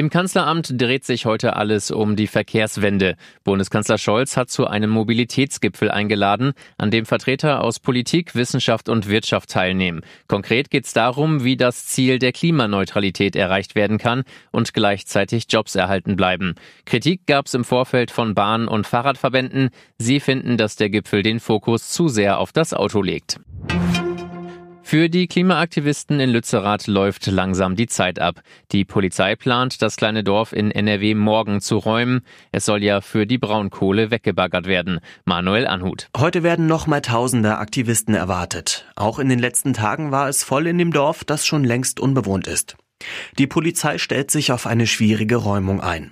Im Kanzleramt dreht sich heute alles um die Verkehrswende. Bundeskanzler Scholz hat zu einem Mobilitätsgipfel eingeladen, an dem Vertreter aus Politik, Wissenschaft und Wirtschaft teilnehmen. Konkret geht es darum, wie das Ziel der Klimaneutralität erreicht werden kann und gleichzeitig Jobs erhalten bleiben. Kritik gab es im Vorfeld von Bahn- und Fahrradverbänden. Sie finden, dass der Gipfel den Fokus zu sehr auf das Auto legt. Für die Klimaaktivisten in Lützerath läuft langsam die Zeit ab. Die Polizei plant, das kleine Dorf in NRW morgen zu räumen. Es soll ja für die Braunkohle weggebaggert werden. Manuel Anhut. Heute werden noch mal tausende Aktivisten erwartet. Auch in den letzten Tagen war es voll in dem Dorf, das schon längst unbewohnt ist. Die Polizei stellt sich auf eine schwierige Räumung ein.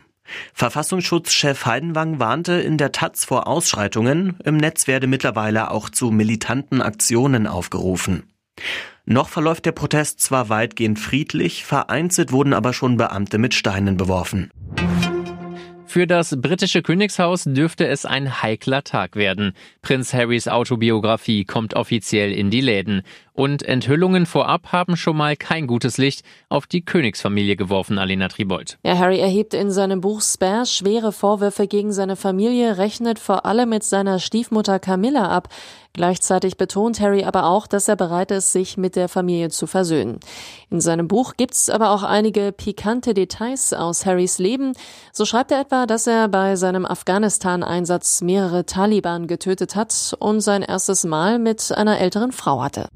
Verfassungsschutzchef Heidenwang warnte in der Taz vor Ausschreitungen. Im Netz werde mittlerweile auch zu militanten Aktionen aufgerufen. Noch verläuft der Protest zwar weitgehend friedlich, vereinzelt wurden aber schon Beamte mit Steinen beworfen. Für das britische Königshaus dürfte es ein heikler Tag werden. Prinz Harrys Autobiografie kommt offiziell in die Läden. Und Enthüllungen vorab haben schon mal kein gutes Licht auf die Königsfamilie geworfen, Alena Tribold. Ja, Harry erhebt in seinem Buch Spare schwere Vorwürfe gegen seine Familie, rechnet vor allem mit seiner Stiefmutter Camilla ab. Gleichzeitig betont Harry aber auch, dass er bereit ist, sich mit der Familie zu versöhnen. In seinem Buch gibt's aber auch einige pikante Details aus Harrys Leben. So schreibt er etwa, dass er bei seinem Afghanistan-Einsatz mehrere Taliban getötet hat und sein erstes Mal mit einer älteren Frau hatte.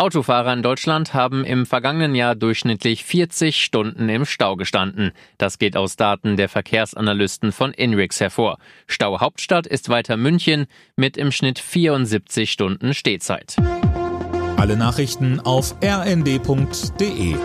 Autofahrer in Deutschland haben im vergangenen Jahr durchschnittlich 40 Stunden im Stau gestanden. Das geht aus Daten der Verkehrsanalysten von INRIX hervor. Stau Hauptstadt ist weiter München mit im Schnitt 74 Stunden Stehzeit. Alle Nachrichten auf rnd.de